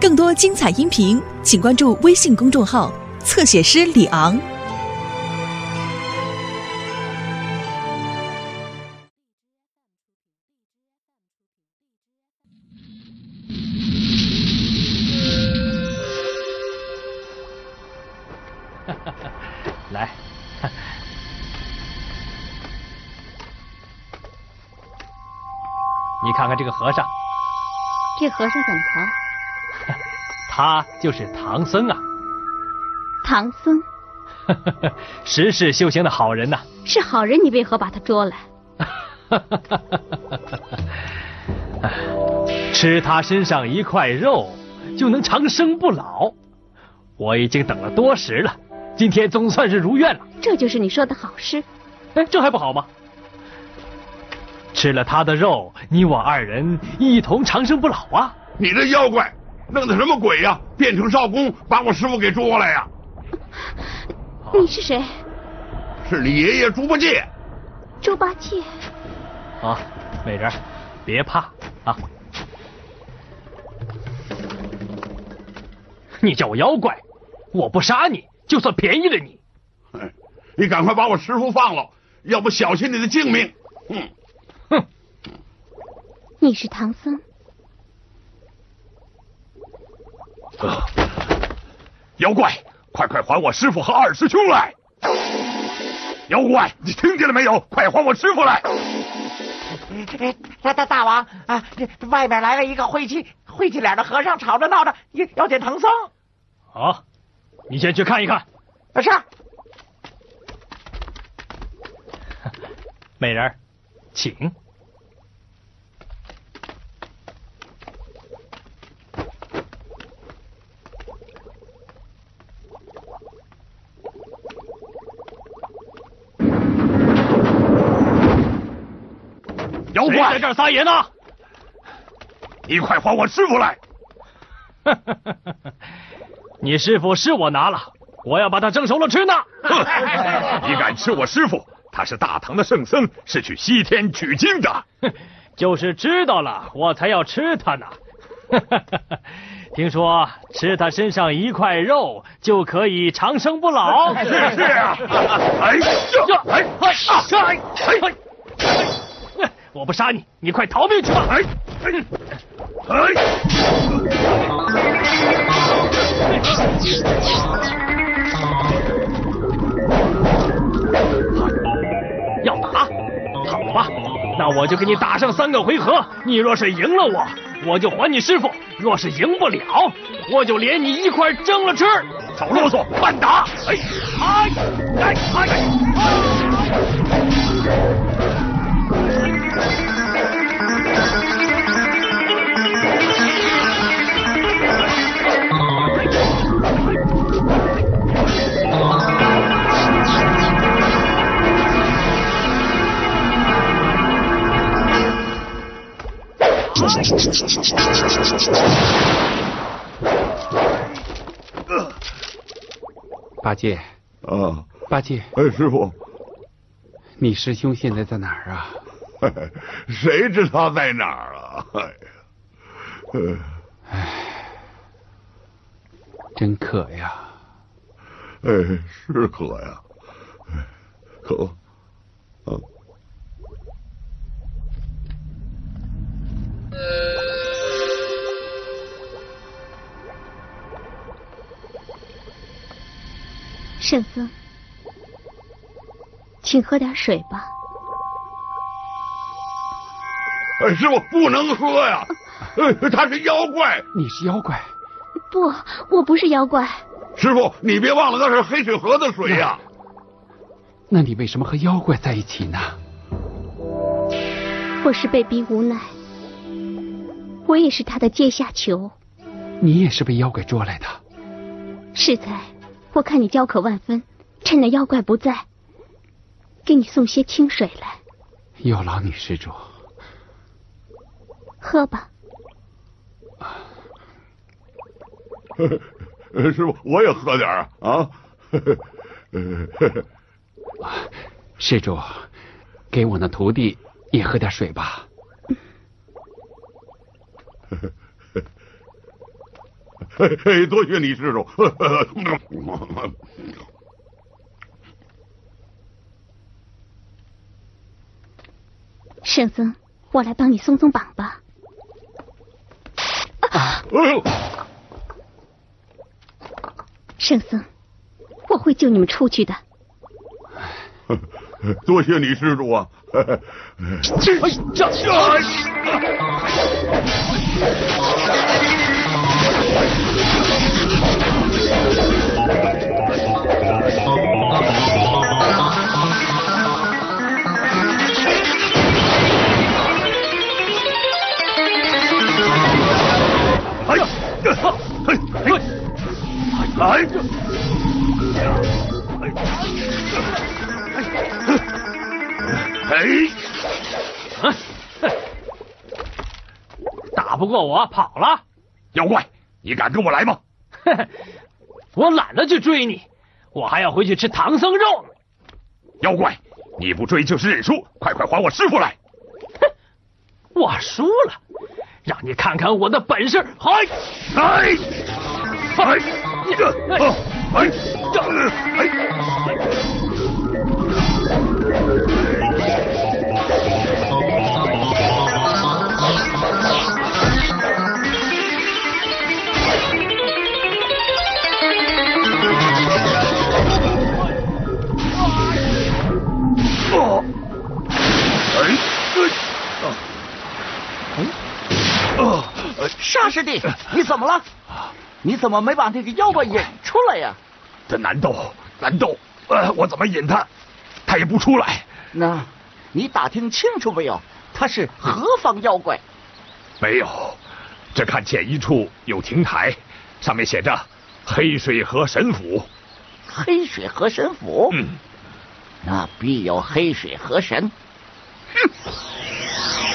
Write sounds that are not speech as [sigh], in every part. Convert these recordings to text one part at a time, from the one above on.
更多精彩音频，请关注微信公众号“侧写师李昂”。[laughs] 来，[laughs] 你看看这个和尚，这和尚怎么了？他就是唐僧啊，唐僧 [laughs] 十世修行的好人呐、是好人，你为何把他捉来？[laughs] 吃他身上一块肉，就能长生不老。我已经等了多时了，今天总算是如愿了。这就是你说的好事。哎，这还不好吗？吃了他的肉，你我二人一同长生不老啊！你这妖怪弄的什么鬼呀、变成少公把我师傅给捉来呀、你是谁？是你爷爷猪八戒。猪八戒。啊，美人，别怕啊！你叫我妖怪，我不杀你，就算便宜了你。哎，你赶快把我师傅放了，要不小心你的性命。嗯，哼，你是唐僧，呃 [laughs] 妖怪，快快还我师傅和二师兄来！妖怪，你听见了没有？快还我师傅来！哎，[laughs] 大大大王啊，这外面来了一个晦气晦气脸的和尚，吵着闹着要要见唐僧。好，你先去看一看。啊是，[laughs] 美人，请。妖怪在这儿撒野呢？你快还我师傅来！[laughs] 你师傅是我拿了，我要把他蒸熟了吃呢。哼，你敢吃我师傅？他是大唐的圣僧，是去西天取经的。[laughs] 就是知道了，我才要吃他呢。[laughs] 听说吃他身上一块肉就可以长生不老。是是啊！哎呀，哎哎哎哎！我不杀你，你快逃命去吧！哎哎哎！要打，好吧，那我就给你打上三个回合。你若是赢了我，我就还你师傅；若是赢不了，我就连你一块蒸了吃。少啰嗦，慢打！哎哎哎哎！八戒，啊，八戒，哎，师傅，你师兄现在在哪儿啊？[laughs] 谁知道在哪儿啊？哎呀，呃真渴呀！哎，是渴呀，哎，渴，啊，圣僧，请喝点水吧。哎，师傅不能喝呀，哎，他是妖怪。你是妖怪？不，我不是妖怪。师傅，你别忘了那是黑水河的水呀。那你为什么和妖怪在一起呢？我是被逼无奈，我也是他的阶下囚。你也是被妖怪捉来的？适才，我看你焦渴万分，趁那妖怪不在，给你送些清水来，有劳女施主。喝吧。呃 [laughs] 师傅，我也喝点儿 [laughs] 啊。施主，给我那徒弟也喝点水吧。嘿嘿多谢你施主。圣僧，我来帮你松松绑吧。哎呦！圣僧，我会救你们出去的。多谢你施主啊！哎，这这。我，跑了！妖怪，你敢跟我来吗？[laughs] 我懒得去追你，我还要回去吃唐僧肉。妖怪，你不追就是认输，快快还我师傅来！哼，[laughs] 我输了，让你看看我的本事！嗨，哎，哎！这，[laughs] 哎，这，哎，沙师弟，你怎么了？你怎么没把那个妖怪引出来呀？这难道难道呃，我怎么引他，他也不出来？那，你打听清楚没有？他是何方妖怪？没有，只看见一处有亭台，上面写着“黑水河神府”。黑水河神府？嗯，那必有黑水河神。哼！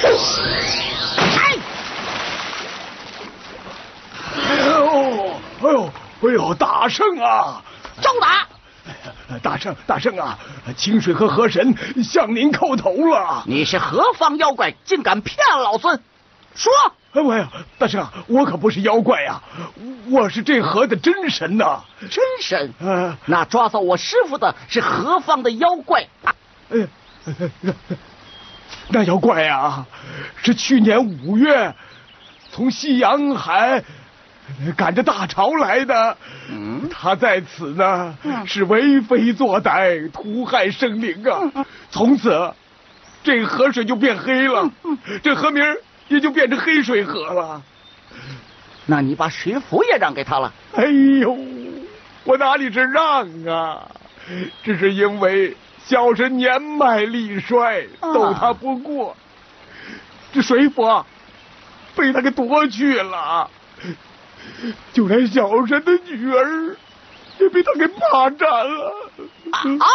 [laughs] 哎呦，哎呦，大圣啊！招打！大圣，大圣啊！清水河河神向您叩头了。你是何方妖怪，竟敢骗老孙？说！哎呀，大圣，我可不是妖怪呀，我是这河的真神呐！真神？那抓走我师傅的是何方的妖怪？哎，[laughs] 那妖怪呀，是去年五月从西洋海。赶着大潮来的，他在此呢，是为非作歹，屠害生灵啊！从此，这河水就变黑了，这河名也就变成黑水河了。那你把水府也让给他了？哎呦，我哪里是让啊？只是因为小神年迈力衰，斗他不过，这水府被他给夺去了。就连小神的女儿也被他给霸占了。啊！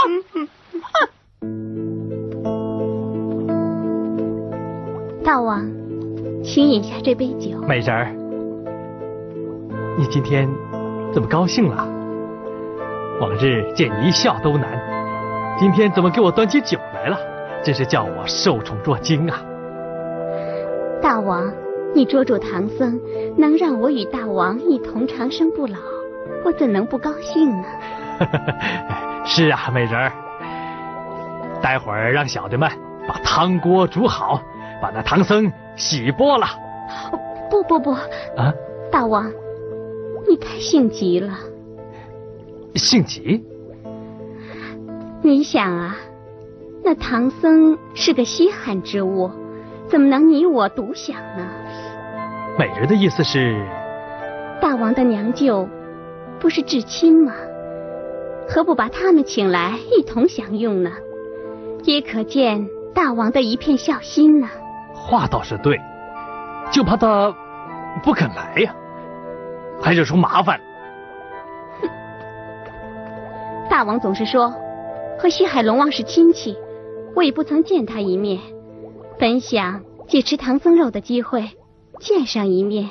[laughs] 大王，请饮下这杯酒。美人儿，你今天怎么高兴了？往日见你一笑都难，今天怎么给我端起酒来了？真是叫我受宠若惊啊！大王。你捉住唐僧，能让我与大王一同长生不老，我怎能不高兴呢？[laughs] 是啊，美人儿，待会儿让小的们把汤锅煮好，把那唐僧洗剥了。不不不，啊，大王，你太性急了。性急？你想啊，那唐僧是个稀罕之物，怎么能你我独享呢？美人的意思是，大王的娘舅不是至亲吗？何不把他们请来一同享用呢？也可见大王的一片孝心呢。话倒是对，就怕他不肯来呀，还惹出麻烦。哼，大王总是说和西海龙王是亲戚，我也不曾见他一面，本想借吃唐僧肉的机会。见上一面，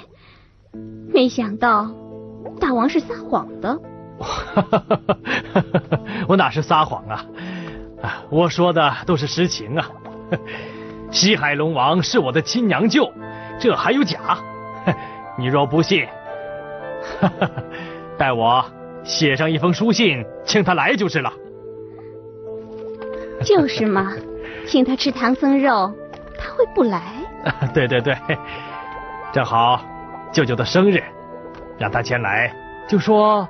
没想到大王是撒谎的。[laughs] 我哪是撒谎啊？我说的都是实情啊！西海龙王是我的亲娘舅，这还有假？[laughs] 你若不信，[laughs] 待我写上一封书信，请他来就是了。就是嘛，请他吃唐僧肉，他会不来？对对对，正好舅舅的生日，让他前来，就说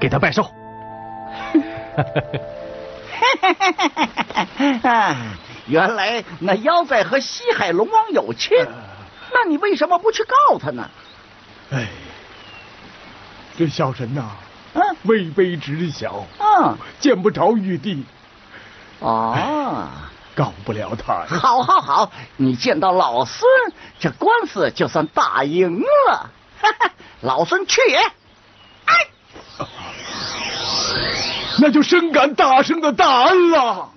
给他拜寿。[laughs] 啊，原来那妖怪和西海龙王有亲，那你为什么不去告他呢？哎，这小神呐、嗯位卑职小，啊。见不着玉帝，哦，告不了他。好，好，好，你见到老孙，这官司就算打赢了。哈哈，老孙去也。哎 [laughs] 那就深感大圣的大恩了。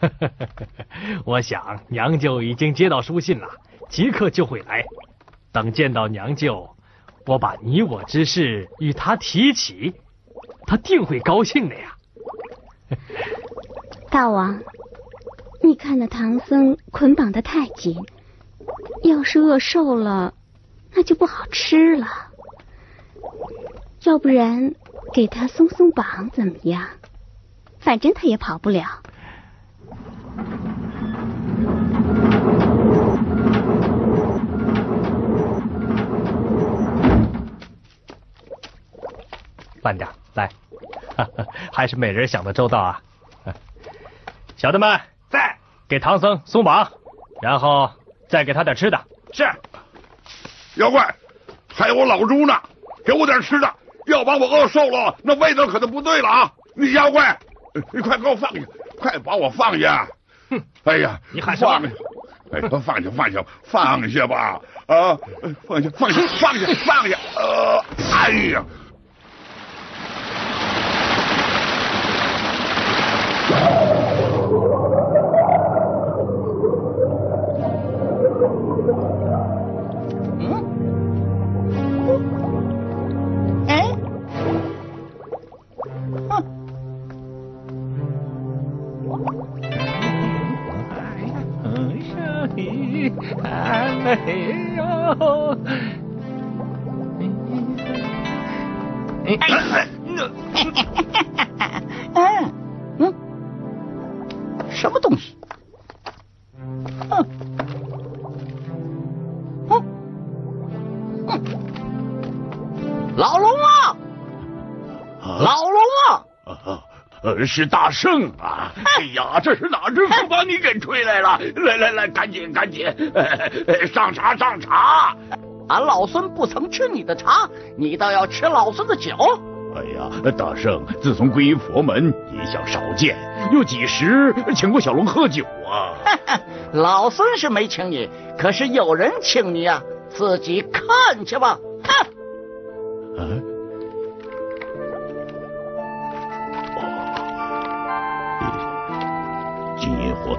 [laughs] 我想娘舅已经接到书信了，即刻就会来。等见到娘舅，我把你我之事与他提起，他定会高兴的呀。[laughs] 大王，你看那唐僧捆绑的太紧，要是饿瘦了，那就不好吃了。要不然给他松松绑怎么样？反正他也跑不了。慢点，来，[laughs] 还是美人想的周到啊！[laughs] 小的们，在给唐僧松绑，然后再给他点吃的。是，妖怪，还有我老猪呢，给我点吃的，要把我饿瘦了，那味道可就不对了啊！你妖怪，你快给我放下，快把我放下！哼，哎呀，你喊什么放下！哎，放下，放下，放下吧！啊，放下，放下，放下，放下！呃，哎呀！呃，是大圣啊！哎呀，这是哪只风把你给吹来了？来来来，赶紧赶紧，呃上茶上茶！俺老孙不曾吃你的茶，你倒要吃老孙的酒。哎呀，大圣，自从皈依佛门，一向少见，又几时请过小龙喝酒啊？[laughs] 老孙是没请你，可是有人请你啊、自己看去吧。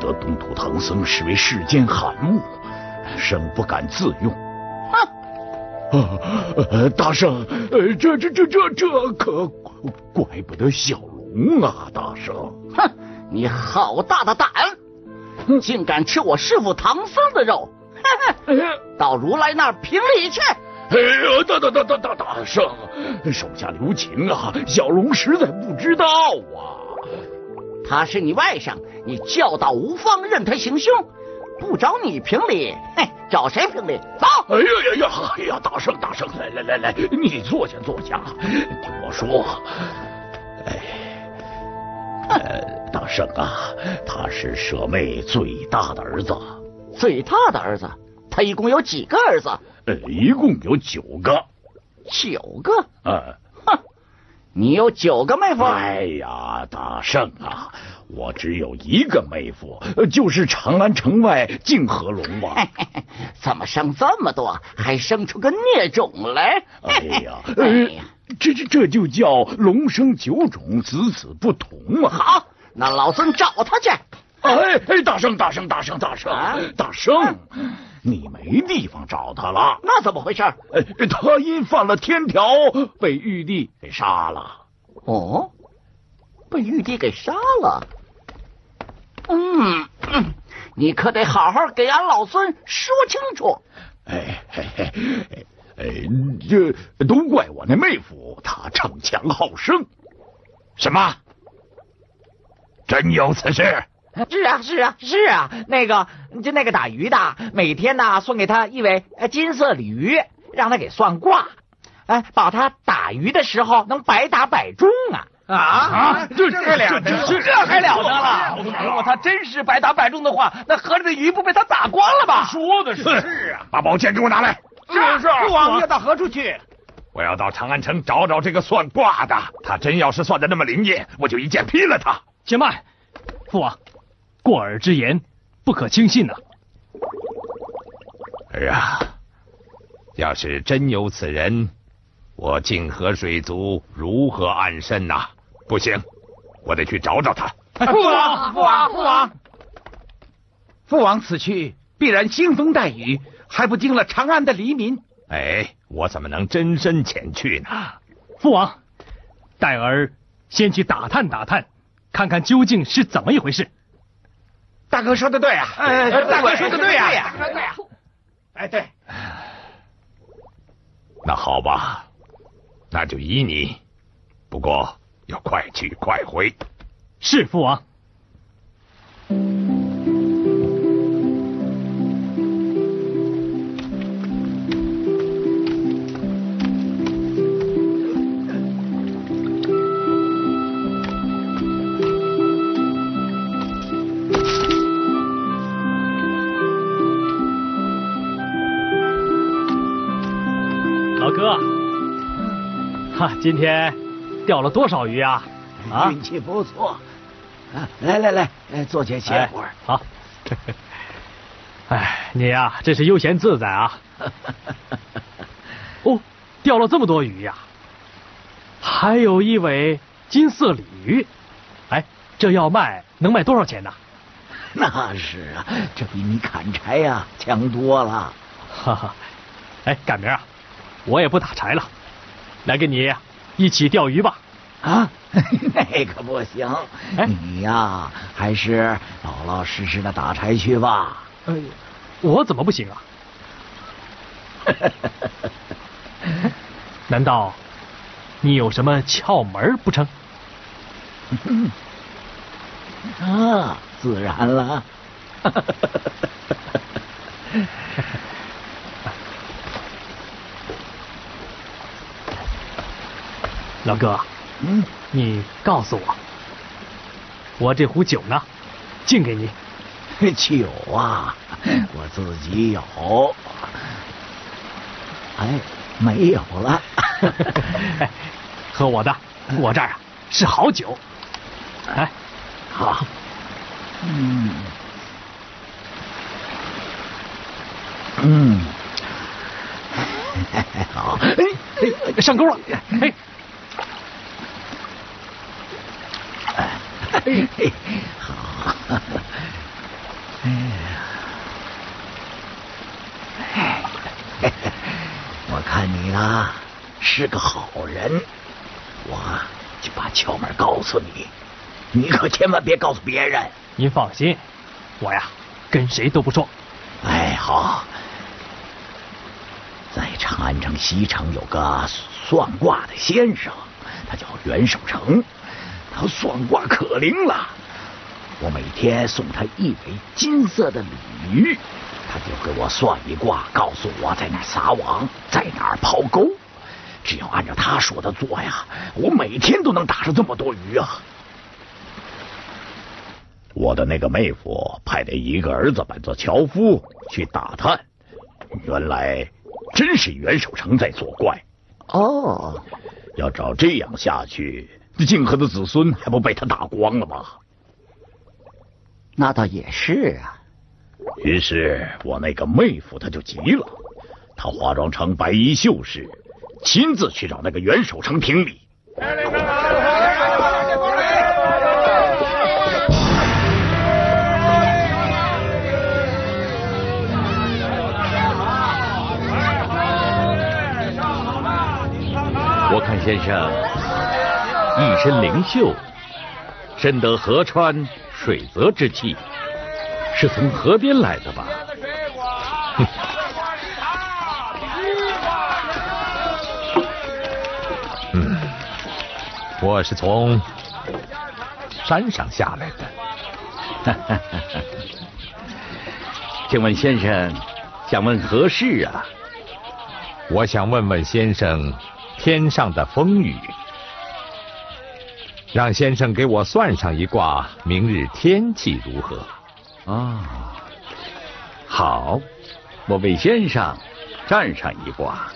得东土唐僧视为世间罕物，生不敢自用。哼，啊，呃，大圣，呃，这这这这这可怪不得小龙啊，大圣。哼，你好大的胆，竟敢吃我师傅唐僧的肉！到如来那儿评理去。哎呀，大大大大大大圣，手下留情啊！小龙实在不知道啊。他是你外甥，你教导无方，任他行凶，不找你评理，嘿，找谁评理？走！哎呀呀呀！哎呀，大圣大圣，来来来来，你坐下坐下，听我说。哎，呃，大圣啊，他是舍妹最大的儿子，最大的儿子，他一共有几个儿子？呃，一共有九个。九个。呃，哼，你有九个妹夫？哎呀，大圣啊，我只有一个妹夫，呃就是长安城外泾河龙王。[laughs] 怎么生这么多，还生出个孽种来？哎呀，[laughs] 哎呃呀，这这这就叫龙生九种，子子不同啊！好，那老孙找他去。哎哎，大圣大圣大圣大圣啊大圣，你没地方找他了。那怎么回事？呃，他因犯了天条，被玉帝给杀了。哦，被玉帝给杀了。嗯，嗯你可得好好给俺老孙说清楚。哎嘿嘿，哎，这都怪我那妹夫，他逞强好胜。什么？真有此事？是啊，是啊，是啊。那个，就那个打鱼的，每天呢送给他一尾金色鲤鱼，让他给算卦，哎，保他打鱼的时候能百打百中啊。啊，这这了得，这还了得了！如果他真是百打百中的话，那河里的鱼不被他打光了吧？说的是，是啊，把宝剑给我拿来。是是，父王要到何处去？我要到长安城找找这个算卦的。他真要是算的那么灵验，我就一剑劈了他。且慢，父王，过耳之言不可轻信呐。儿啊，要是真有此人，我泾河水族如何安身呐？不行，我得去找找他。父王，父王，父王，父王此去必然腥风带雨，还不惊了长安的黎民。哎，我怎么能真身前去呢？父王，待儿先去打探打探，看看究竟是怎么一回事。大哥说的对啊，大哥说的对呀，对呀。哎，对。那好吧，那就依你。不过。要快去快回，是父王。今天。钓了多少鱼啊？啊，运气不错。啊，来来来，坐下歇会儿。好。[laughs] 哎，你呀，真是悠闲自在啊。[laughs] 哦，钓了这么多鱼呀，还有一尾金色鲤鱼。哎，这要卖能卖多少钱呢？[laughs] 那是啊，这比你砍柴呀强多了。哈哈。哎，赶明儿啊，我也不打柴了，来给你。一起钓鱼吧！啊，[laughs] 那可不行！你呀，还是老老实实的打柴去吧。哎，我怎么不行啊？[laughs] 难道你有什么窍门不成？[laughs] 啊，自然了。老哥，嗯，你告诉我，我这壶酒呢，敬给你。[laughs] 酒啊，我自己有。哎，没有了。[laughs] 喝我的，我这儿啊是好酒。哎，好。嗯。嗯。[laughs] 好。哎，上钩了。哎。嘿嘿，好，哎呀，哎，我看你呢是个好人，我就把窍门告诉你，你可千万别告诉别人。您放心，我呀跟谁都不说。哎，好，在长安城西城有个算卦的先生，他叫袁守诚。他算卦可灵了，我每天送他一枚金色的鲤鱼，他就给我算一卦，告诉我在哪撒网，在哪抛钩。只要按照他说的做呀，我每天都能打上这么多鱼啊！我的那个妹夫派的一个儿子扮作樵夫去打探，原来真是袁守诚在作怪。哦，要照这样下去。这泾河的子孙还不被他打光了吗？那倒也是啊。于是我那个妹夫他就急了，他化妆成白衣秀士，亲自去找那个袁守诚评理。我看先生。一身灵秀，深得河川水泽之气，是从河边来的吧？嗯，我是从山上下来的。[laughs] 请问先生，想问何事啊？我想问问先生，天上的风雨，让先生给我算上一卦，明日天气如何？啊，好，我为先生占上一卦。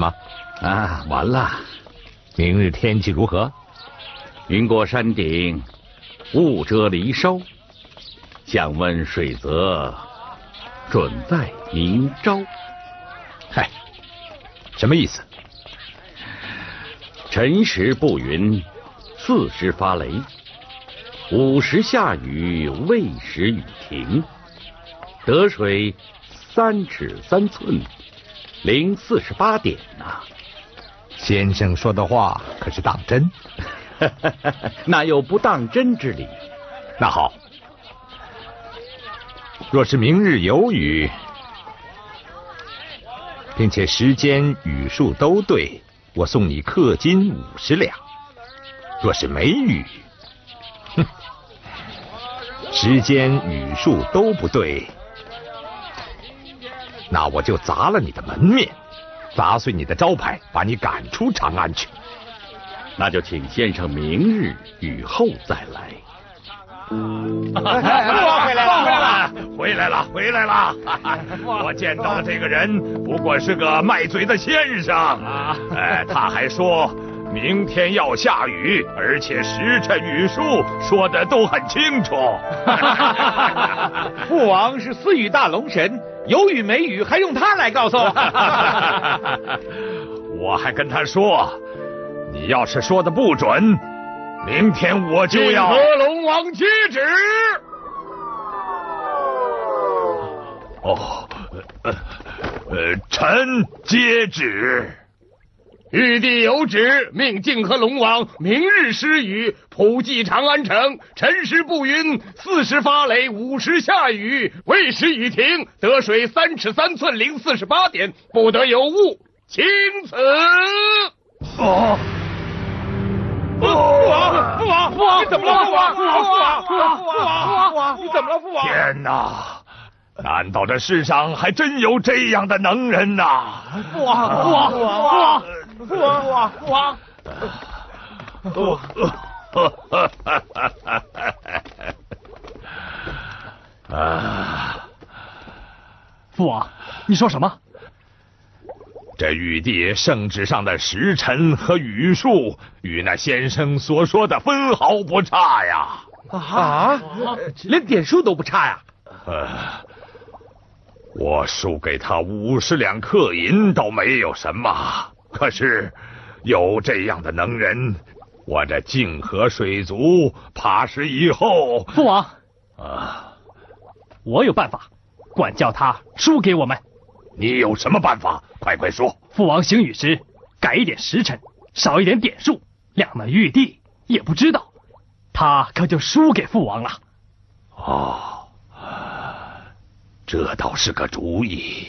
吗？啊，完了。明日天气如何？云过山顶，雾遮离梢。想问水泽，准在明朝。嗨，什么意思？辰时不云，巳时发雷，午时下雨，未时雨停。得水三尺三寸，零四十八点呐。先生说的话可是当真？[laughs] 哪有不当真之理？那好，若是明日有雨，并且时间、雨数都对，我送你氪金五十两；若是没雨，哼，时间、雨数都不对，那我就砸了你的门面。砸碎你的招牌，把你赶出长安去。那就请先生明日雨后再来。父王回来了，回来了，回来了！我见到的这个人不过是个卖嘴的先生。哎，他还说明天要下雨，而且时辰、雨数说的都很清楚。[laughs] 父王是私语大龙神。有雨没雨还用他来告诉？[laughs] 我还跟他说，你要是说的不准，明天我就要。和龙王接旨。哦，呃，呃，臣接旨。玉帝有旨，命泾河龙王明日施雨，普济长安城。辰时不云，巳时发雷，午时下雨，未时雨停。得水三尺三寸零四十八点，不得有误。钦此。哦，父王，父王，父王，你怎么了？父王，父王，父王，父王，父王，你怎么了？父王！天哪！难道这世上还真有这样的能人呐？父王，父王，父王。父王，父王，父王，啊！父王，你说什么？这玉帝圣旨上的时辰和雨数，与那先生所说的分毫不差呀！啊，连点数都不差呀！呃，我输给他五十两克银，倒没有什么。可是，有这样的能人，我这泾河水族怕是以后。父王啊，我有办法，管教他输给我们。你有什么办法？快快说。父王行雨时改一点时辰，少一点点数，两那玉帝也不知道，他可就输给父王了。哦，这倒是个主意。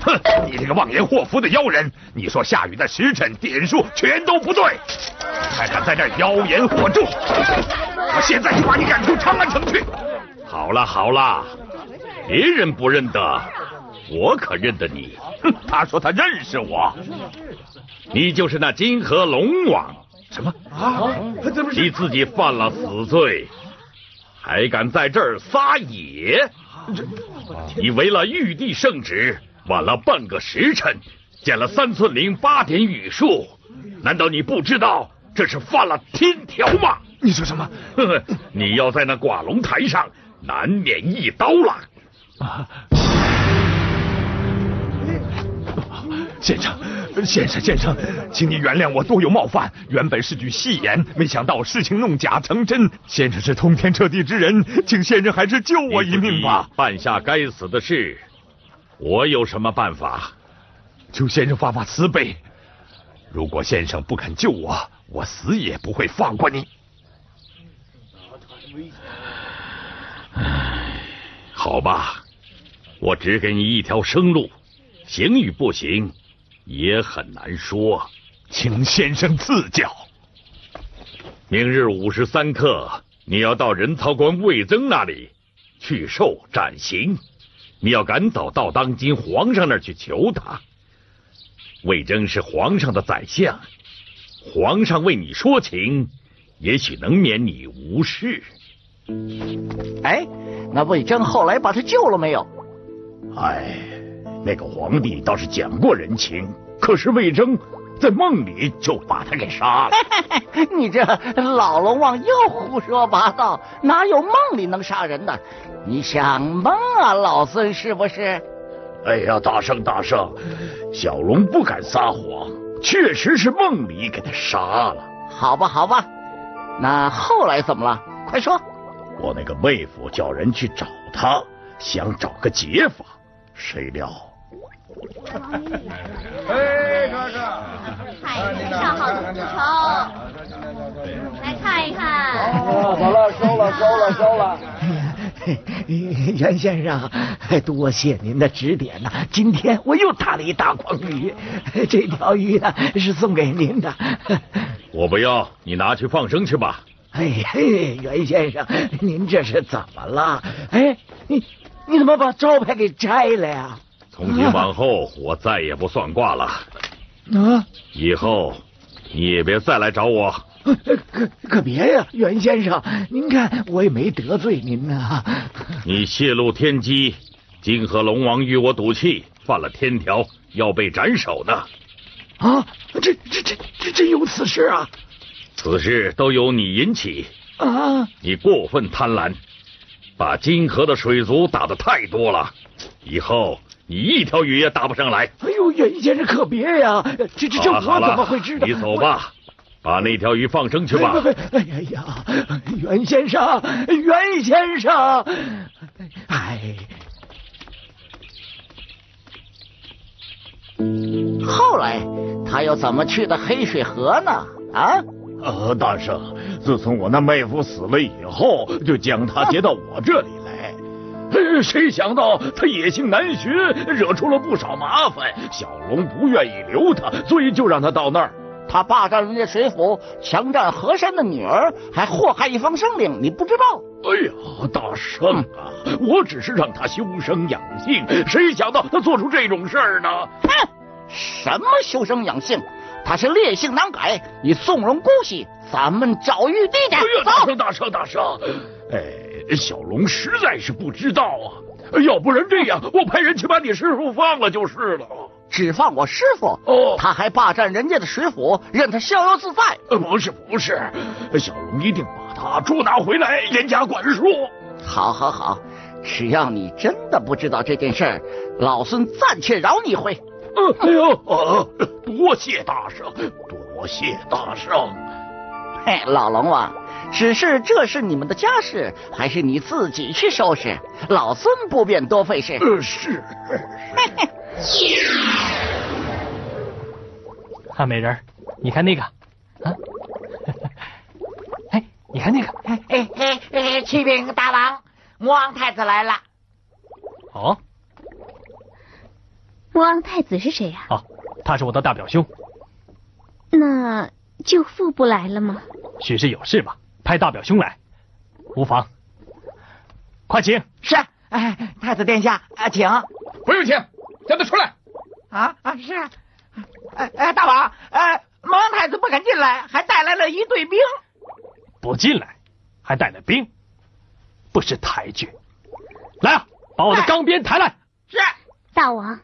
哼你这个妄言祸福的妖人！你说下雨的时辰、点数全都不对，还敢在这妖言惑众！我现在就把你赶出长安城去！好了好了，别人不认得，我可认得你。哼，他说他认识我，你就是那金河龙王。什么啊？怎么？你自己犯了死罪，还敢在这儿撒野？你违了玉帝圣旨。晚了半个时辰，减了三寸零八点雨数，难道你不知道这是犯了天条吗？你说什么？你要在那挂龙台上，难免一刀了。啊！[laughs] 先生，先生，先生，请你原谅我多有冒犯。原本是句戏言，没想到事情弄假成真。先生是通天彻地之人，请先生还是救我一命吧。办下该死的事，我有什么办法？求先生发发慈悲。如果先生不肯救我，我死也不会放过你。唉，好吧，我只给你一条生路，行与不行也很难说，请先生赐教。明日午时三刻，你要到人曹官魏增那里去受斩刑，你要赶早到当今皇上那儿去求他。魏征是皇上的宰相，皇上为你说情，也许能免你无事。哎，那魏征后来把他救了没有？哎，那个皇帝倒是讲过人情，可是魏征在梦里就把他给杀了。[laughs] 你这老龙王又胡说八道，哪有梦里能杀人的？你想蒙啊，老孙是不是？哎呀，大圣大圣，小龙不敢撒谎，确实是梦里给他杀了。好吧好吧，那后来怎么了？快说。我那个妹夫叫人去找他，想找个解法，谁料……哎，哥哥，海天上好的丝绸，来看一看。好了，收了，收了，收了。袁先生，多谢您的指点呐！今天我又打了一大筐鱼，这条鱼呢是送给您的。我不要，你拿去放生去吧。哎嘿，袁先生，您这是怎么了？哎，你你怎么把招牌给摘了呀？从今往后，我再也不算卦了。啊！以后你也别再来找我。可可别呀，袁先生，您看我也没得罪您呢。你泄露天机，泾河龙王与我赌气，犯了天条，要被斩首的。啊！这这这这真有此事啊！此事都由你引起啊！你过分贪婪，把金河的水族打的太多了，以后你一条鱼也打不上来。哎呦，袁先生可别呀！这这这我怎么会知道？你走吧。把那条鱼放生去吧！哎呀呀，袁先生，袁先生，哎，后来他又怎么去的黑水河呢？啊？呃，大圣，自从我那妹夫死了以后，就将他接到我这里来。谁想到他野性难寻，惹出了不少麻烦。小龙不愿意留他，所以就让他到那儿。他霸占人家水府，强占河山的女儿，还祸害一方生灵，你不知道？哎呀，大圣啊，我只是让他修身养性，谁想到他做出这种事儿呢？哼，什么修身养性？他是烈性难改，你纵容姑息，咱们找玉帝去。哎呀，大圣大圣大圣，哎，小龙实在是不知道啊，要不然这样，我派人去把你师傅放了就是了。只放我师傅哦，他还霸占人家的水府，任他逍遥自在。呃，不是不是，小龙一定把他捉拿回来，严加管束。好，好，好，只要你真的不知道这件事，老孙暂且饶你一回。哎呦，多谢大圣，多谢大圣。嘿，老龙王，只是这是你们的家事，还是你自己去收拾？老孙不便多费事。呃，是。嘿嘿。啊，美人，你看那个，啊，[laughs] 哎，你看那个，哎哎哎哎，启禀大王，魔王太子来了。哦，魔王太子是谁呀？哦，他是我的大表兄。那舅父不来了吗？许是有事吧，派大表兄来，无妨。快请。是，哎，太子殿下，啊，请。不用请。叫他出来！啊啊是，哎哎大王，哎魔王太子不肯进来，还带来了一队兵。不进来，还带了兵，不识抬举。来啊，把我的钢鞭抬来。是大王，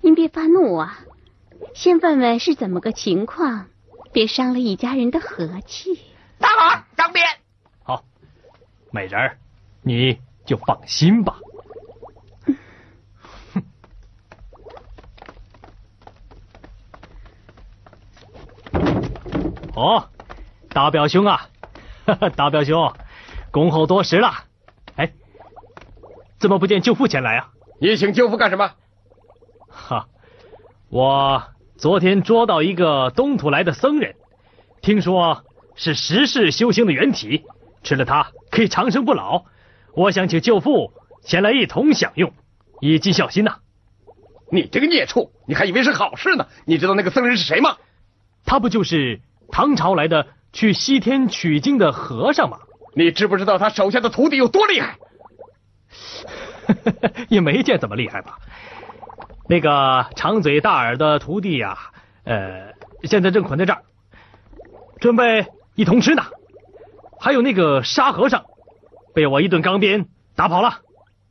您别发怒啊，先问问是怎么个情况，别伤了一家人的和气。大王当鞭。好，美人儿，你就放心吧。哦，大表兄啊，大表兄，恭候多时了。哎，怎么不见舅父前来啊？你请舅父干什么？哈，我昨天捉到一个东土来的僧人，听说是十世修行的原体，吃了它可以长生不老。我想请舅父前来一同享用，以尽孝心呐。你这个孽畜，你还以为是好事呢？你知道那个僧人是谁吗？他不就是唐朝来的去西天取经的和尚吗？你知不知道他手下的徒弟有多厉害？[laughs] 也没见怎么厉害吧。那个长嘴大耳的徒弟呀，呃，现在正捆在这儿，准备一同吃呢。还有那个沙和尚，被我一顿钢鞭打跑了，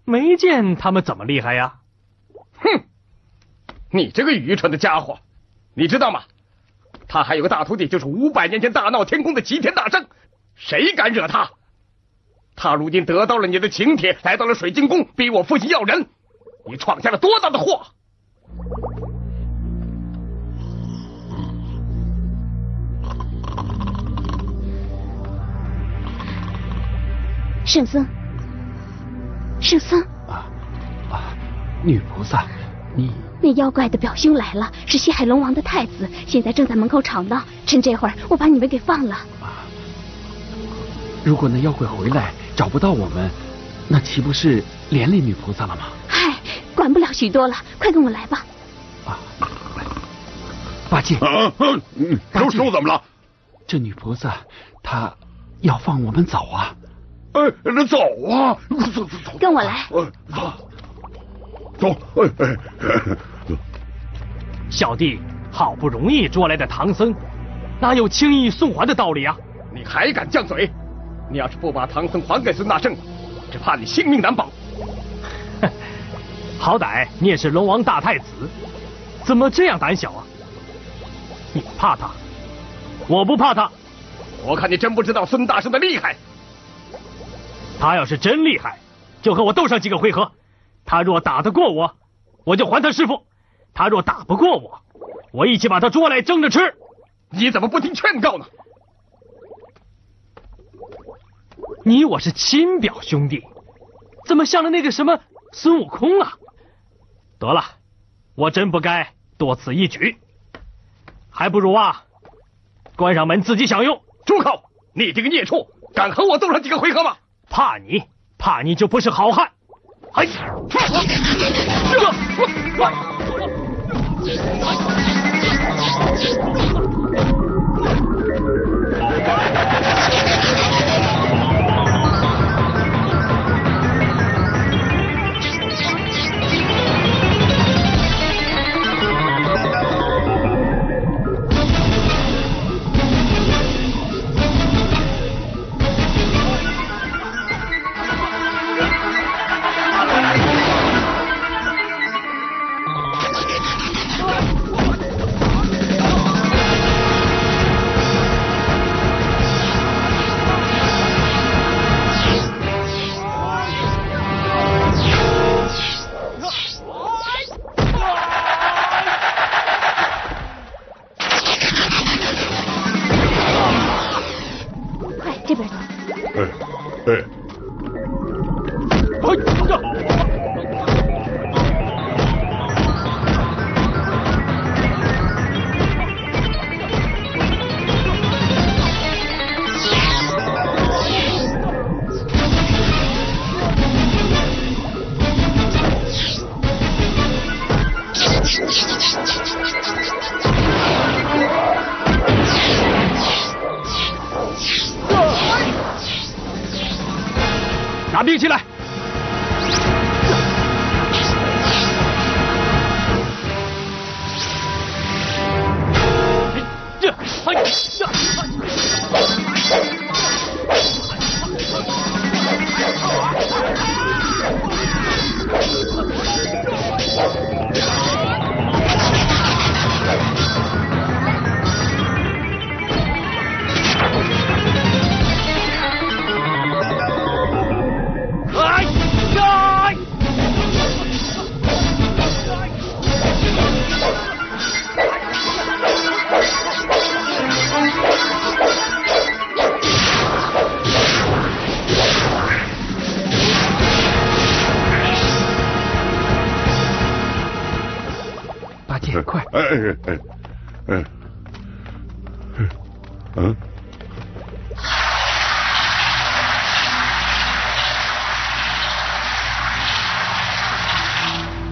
没见他们怎么厉害呀。哼，你这个愚蠢的家伙，你知道吗？他还有个大徒弟，就是五百年前大闹天宫的齐天大圣，谁敢惹他？他如今得到了你的请帖，来到了水晶宫，逼我父亲要人，你闯下了多大的祸！圣僧，圣僧啊啊！女菩萨，你那妖怪的表兄来了，是西海龙王的太子，现在正在门口吵闹。趁这会儿，我把你们给放了。啊！如果那妖怪回来找不到我们，那岂不是连累女菩萨了吗？嗨，管不了许多了，快跟我来吧。啊！八戒，啊嗯，都说怎么了？这女菩萨她要放我们走啊！哎，那走啊！走走走，跟我来。走走，哎哎，小弟好不容易捉来的唐僧，哪有轻易送还的道理啊？你还敢犟嘴？你要是不把唐僧还给孙大圣，只怕你性命难保。好歹你也是龙王大太子，怎么这样胆小啊？你怕他，我不怕他。我看你真不知道孙大圣的厉害。他要是真厉害，就和我斗上几个回合。他若打得过我，我就还他师傅；他若打不过我，我一起把他捉来蒸着吃。你怎么不听劝告呢？你我是亲表兄弟，怎么像了那个什么孙悟空啊？得了，我真不该多此一举，还不如啊，关上门自己享用。住口！你这个孽畜，敢和我斗上几个回合吗？怕你，怕你就不是好汉。哎！立 [laughs]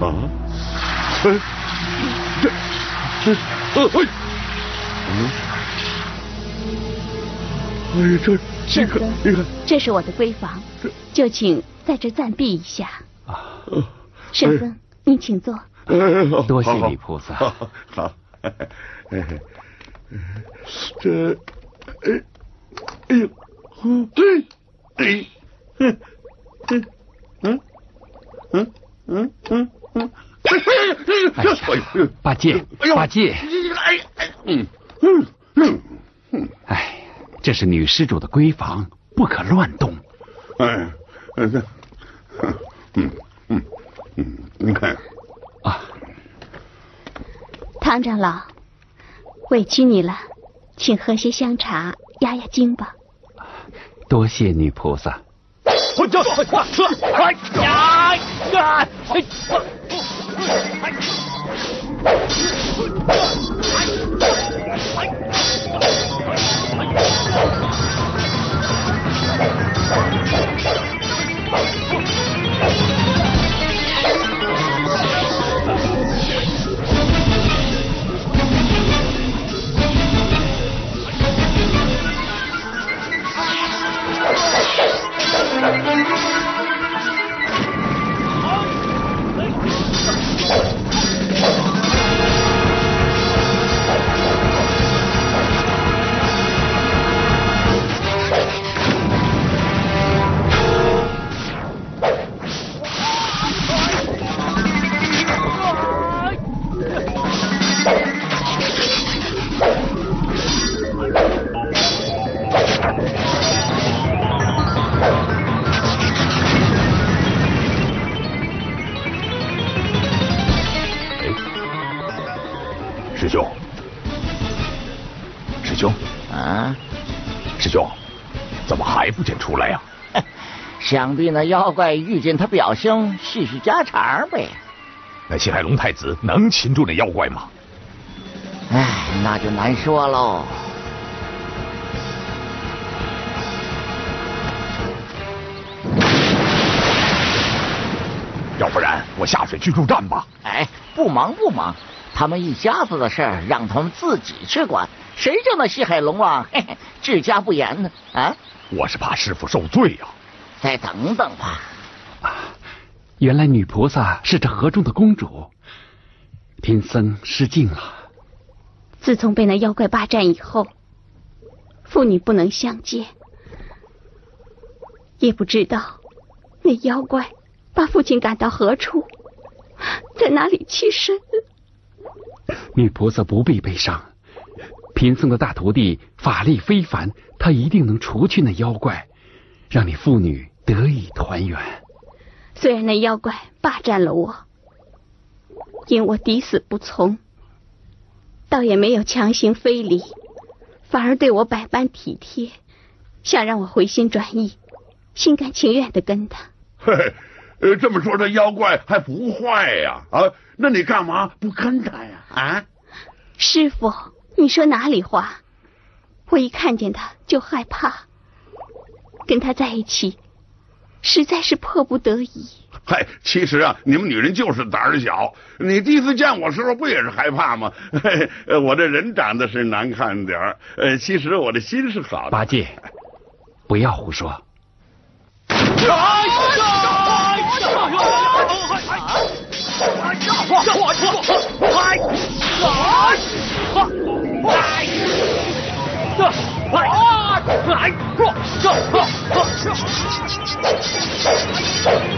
啊！哎，这这，哎，嗯，哎，这这个，你看，这是我的闺房，就请在这暂避一下。啊，圣僧，您请坐。多谢李菩萨。[laughs] 好，哎，这，哎，哎呦，对，哎，嗯，嗯，嗯，嗯，嗯，嗯。嗯，哎呀，哎八戒，八戒，哎哎，嗯嗯嗯嗯，哎，这是女施主的闺房，不可乱动。哎，嗯嗯嗯嗯，你看啊，唐长老，委屈你了，请喝些香茶压压惊吧。多谢女菩萨。我叫说，哎呀呀，哎。想必那妖怪遇见他表兄叙叙家常呗。那西海龙太子能擒住那妖怪吗？哎，那就难说喽。要不然我下水去助战吧。哎，不忙不忙，他们一家子的事儿让他们自己去管，谁叫那西海龙王嘿嘿治家不严呢？啊！我是怕师傅受罪呀。再等等吧。啊原来女菩萨是这河中的公主，贫僧失敬了。自从被那妖怪霸占以后，父女不能相见，也不知道那妖怪把父亲赶到何处，在哪里栖身。女菩萨不必悲伤，贫僧的大徒弟法力非凡，他一定能除去那妖怪，让你父女。得以团圆。虽然那妖怪霸占了我，因我抵死不从，倒也没有强行非礼，反而对我百般体贴，想让我回心转意，心甘情愿的跟他。嘿嘿，呃，这么说这妖怪还不坏呀？啊，那你干嘛不跟他呀？啊，师傅，你说哪里话？我一看见他就害怕，跟他在一起。实在是迫不得已。嗨，其实啊，你们女人就是胆儿小。你第一次见我时候不也是害怕吗？我这人长得是难看点儿，呃，其实我的心是好的。八戒，不要胡说。啊！来，过，上，上，大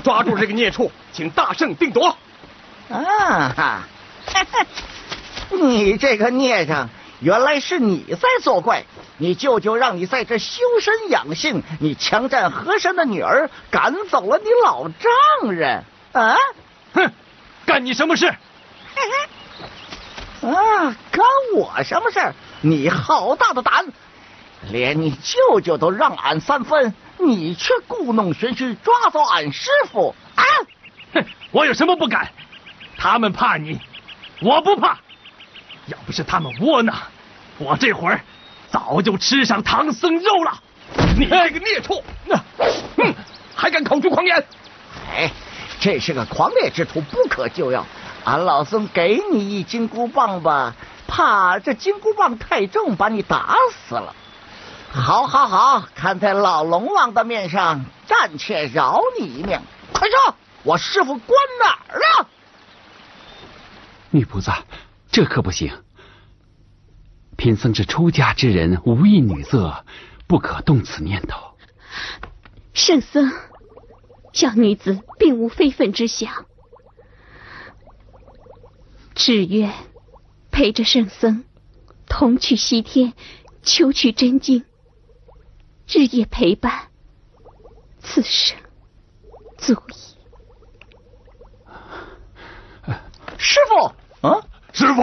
我抓住这个孽畜，请大圣定夺。啊哈！[laughs] 你这个孽障，原来是你在作怪。你舅舅让你在这修身养性，你强占和珅的女儿，赶走了你老丈人。啊！哼，干你什么事？[laughs] 啊，干我什么事？你好大的胆！连你舅舅都让俺三分，你却故弄玄虚，抓走俺师傅！啊！哼，我有什么不敢？他们怕你，我不怕。要不是他们窝囊，我这会儿早就吃上唐僧肉了。你这个孽畜，那，哼，还敢口出狂言！哎，这是个狂烈之徒，不可救药。俺老孙给你一金箍棒吧，怕这金箍棒太重，把你打死了。好，好，好，看在老龙王的面上，暂且饶你一命。快说，我师傅关哪儿了？女菩萨，这可不行。贫僧是出家之人，无意女色，不可动此念头。圣僧，小女子并无非分之想，只愿陪着圣僧同去西天，求取真经，日夜陪伴，此生足矣。师傅，啊，师傅，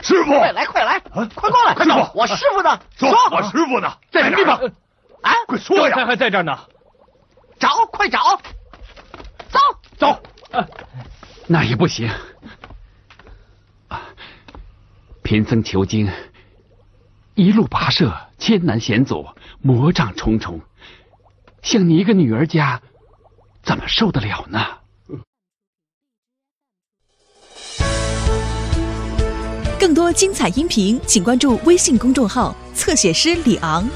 师傅，快来，快来，快过来！师傅，我师傅呢？说，我师傅呢？在什么地方？啊，快说呀！刚才还在这儿呢。找，快找！走，走。那也不行。贫僧求经，一路跋涉，艰难险阻，魔障重重，像你一个女儿家，怎么受得了呢？更多精彩音频，请关注微信公众号“侧写师李昂”。